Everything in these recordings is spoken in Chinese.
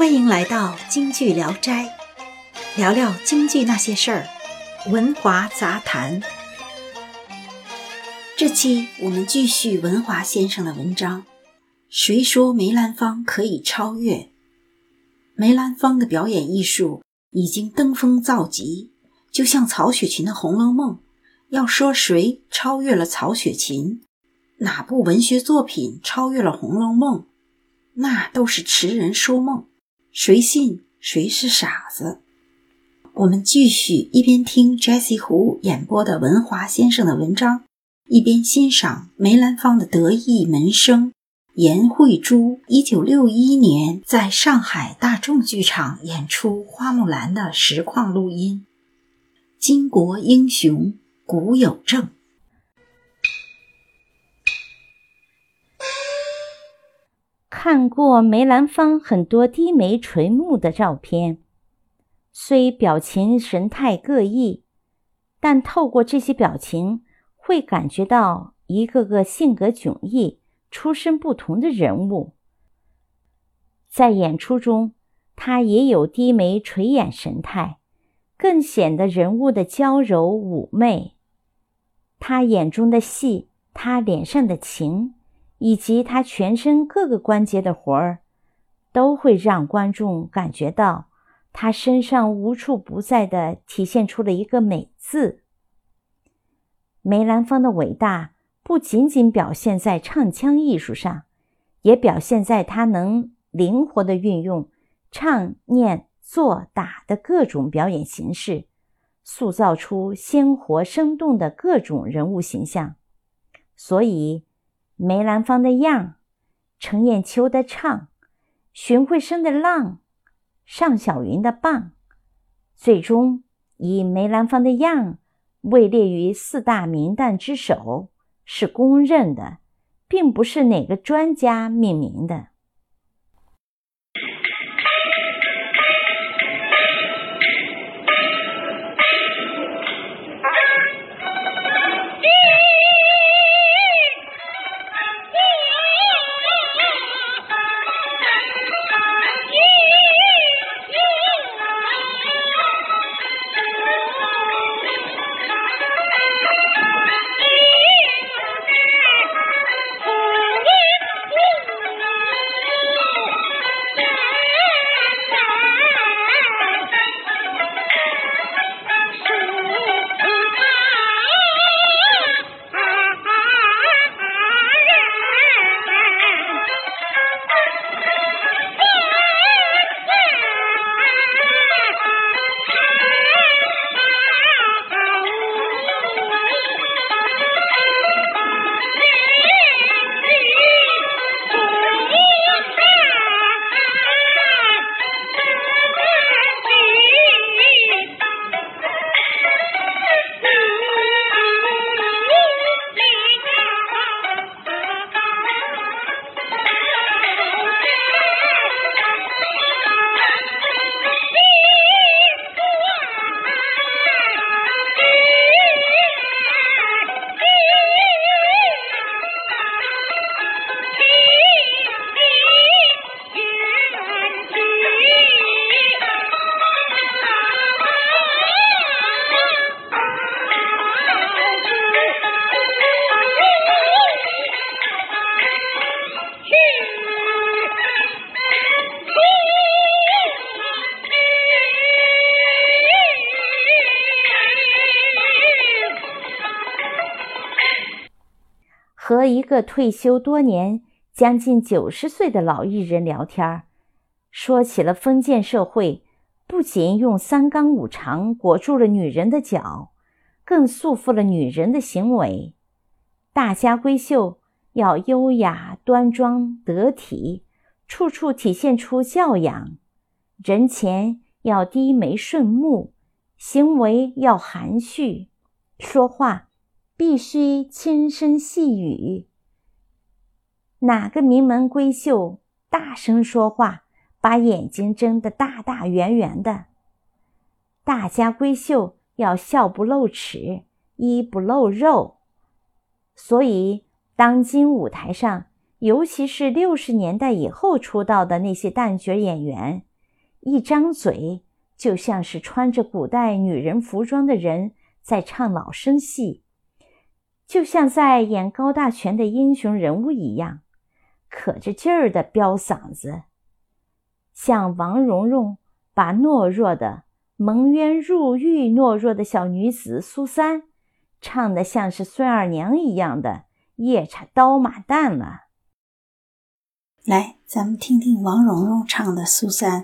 欢迎来到京剧聊斋，聊聊京剧那些事儿，文华杂谈。这期我们继续文华先生的文章。谁说梅兰芳可以超越？梅兰芳的表演艺术已经登峰造极，就像曹雪芹的《红楼梦》。要说谁超越了曹雪芹，哪部文学作品超越了《红楼梦》？那都是痴人说梦。谁信谁是傻子？我们继续一边听 Jessie 胡演播的文华先生的文章，一边欣赏梅兰芳的得意门生严慧珠。一九六一年在上海大众剧场演出《花木兰》的实况录音。巾帼英雄古有证。看过梅兰芳很多低眉垂目的照片，虽表情神态各异，但透过这些表情，会感觉到一个个性格迥异、出身不同的人物。在演出中，他也有低眉垂眼神态，更显得人物的娇柔妩媚。他眼中的戏，他脸上的情。以及他全身各个关节的活儿，都会让观众感觉到他身上无处不在的体现出了一个“美”字。梅兰芳的伟大不仅仅表现在唱腔艺术上，也表现在他能灵活的运用唱、念、做、打的各种表演形式，塑造出鲜活生动的各种人物形象。所以。梅兰芳的样，程砚秋的唱，荀慧生的浪，尚小云的棒，最终以梅兰芳的样位列于四大名旦之首，是公认的，并不是哪个专家命名的。和一个退休多年、将近九十岁的老艺人聊天说起了封建社会不仅用三纲五常裹住了女人的脚，更束缚了女人的行为。大家闺秀要优雅端庄得体，处处体现出教养；人前要低眉顺目，行为要含蓄，说话。必须轻声细语。哪个名门闺秀大声说话，把眼睛睁得大大圆圆的？大家闺秀要笑不露齿，衣不露肉。所以，当今舞台上，尤其是六十年代以后出道的那些旦角演员，一张嘴就像是穿着古代女人服装的人在唱老生戏，就像在演高大全的英雄人物一样，可着劲儿的飙嗓子，像王蓉蓉把懦弱的蒙冤入狱、懦弱的小女子苏三，唱的像是孙二娘一样的夜叉刀马旦了。来，咱们听听王蓉蓉唱的《苏三》。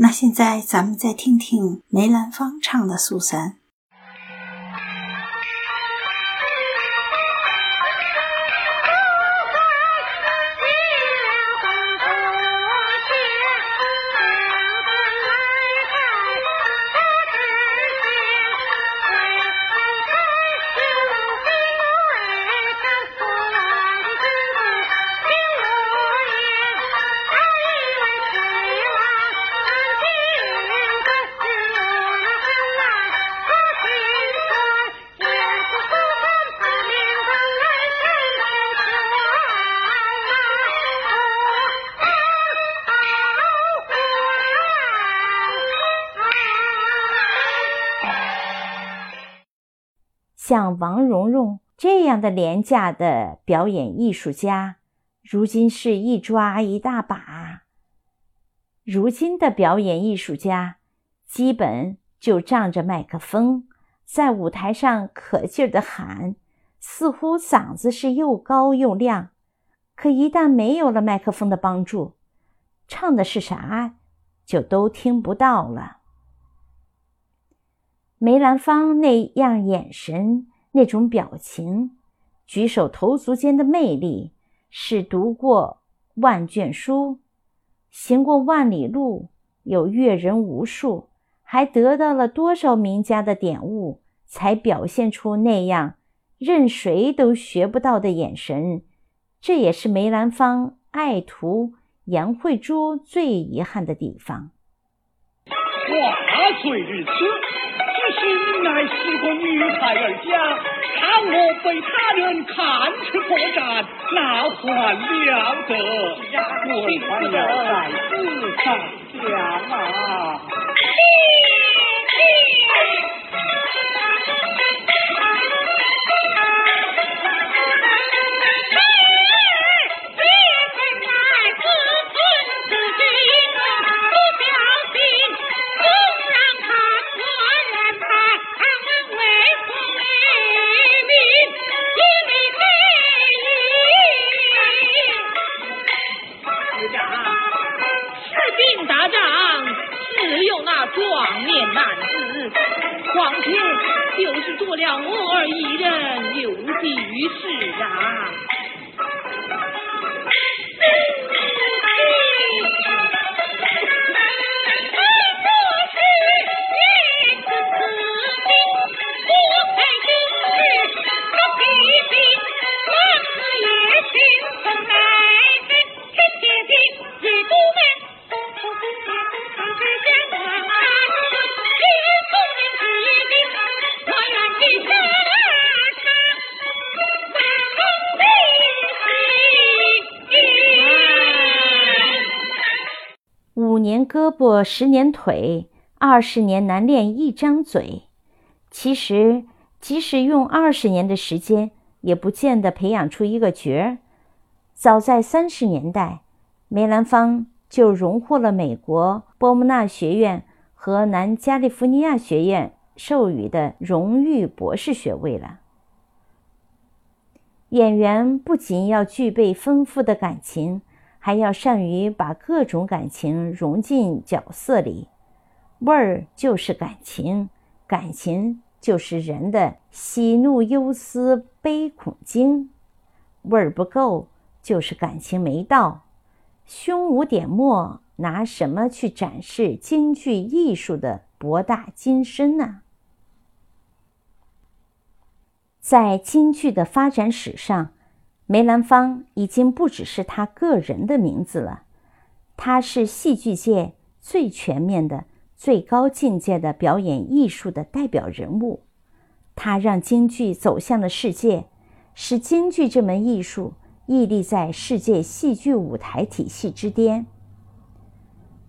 那现在咱们再听听梅兰芳唱的《苏三》。像王蓉蓉这样的廉价的表演艺术家，如今是一抓一大把。如今的表演艺术家，基本就仗着麦克风，在舞台上可劲儿的喊，似乎嗓子是又高又亮。可一旦没有了麦克风的帮助，唱的是啥，就都听不到了。梅兰芳那样眼神、那种表情、举手投足间的魅力，是读过万卷书、行过万里路、有阅人无数，还得到了多少名家的点悟，才表现出那样任谁都学不到的眼神。这也是梅兰芳爱徒杨慧珠最遗憾的地方。话虽如此。心乃是个女孩儿家，倘我被他人看出破绽，那还了得？我还要在此上讲啊！胳膊十年腿，二十年难练一张嘴。其实，即使用二十年的时间，也不见得培养出一个角儿。早在三十年代，梅兰芳就荣获了美国波姆纳学院和南加利福尼亚学院授予的荣誉博士学位了。演员不仅要具备丰富的感情。还要善于把各种感情融进角色里，味儿就是感情，感情就是人的喜怒忧思悲恐惊，味儿不够就是感情没到，胸无点墨，拿什么去展示京剧艺术的博大精深呢？在京剧的发展史上。梅兰芳已经不只是他个人的名字了，他是戏剧界最全面的、最高境界的表演艺术的代表人物。他让京剧走向了世界，使京剧这门艺术屹立在世界戏剧舞台体系之巅。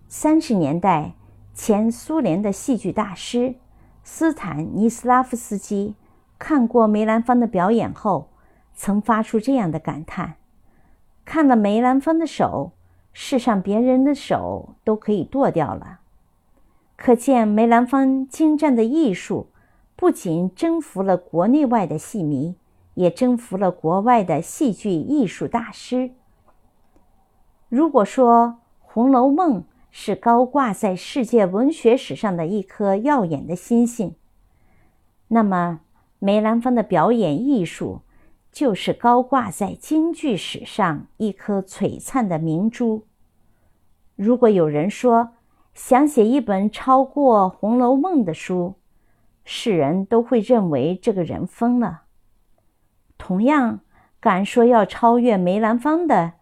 三十年代，前苏联的戏剧大师斯坦尼斯拉夫斯基看过梅兰芳的表演后，曾发出这样的感叹：“看了梅兰芳的手，世上别人的手都可以剁掉了。”可见梅兰芳精湛的艺术。不仅征服了国内外的戏迷，也征服了国外的戏剧艺术大师。如果说《红楼梦》是高挂在世界文学史上的一颗耀眼的星星，那么梅兰芳的表演艺术就是高挂在京剧史上一颗璀璨的明珠。如果有人说想写一本超过《红楼梦》的书，世人都会认为这个人疯了。同样，敢说要超越梅兰芳的，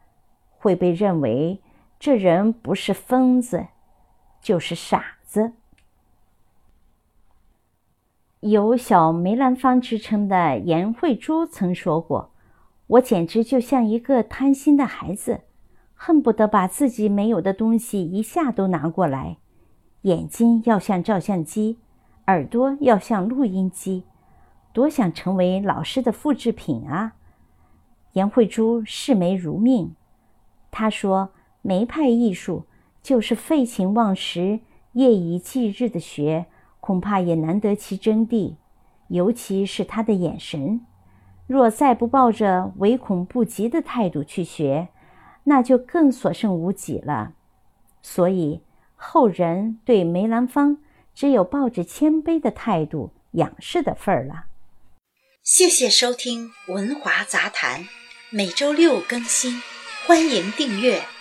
会被认为这人不是疯子，就是傻子。有“小梅兰芳”之称的颜慧珠曾说过：“我简直就像一个贪心的孩子，恨不得把自己没有的东西一下都拿过来，眼睛要像照相机。”耳朵要像录音机，多想成为老师的复制品啊！颜慧珠视梅如命，她说：“梅派艺术就是废寝忘食、夜以继日的学，恐怕也难得其真谛。尤其是他的眼神，若再不抱着唯恐不及的态度去学，那就更所剩无几了。所以后人对梅兰芳。”只有抱着谦卑的态度仰视的份儿了。谢谢收听《文华杂谈》，每周六更新，欢迎订阅。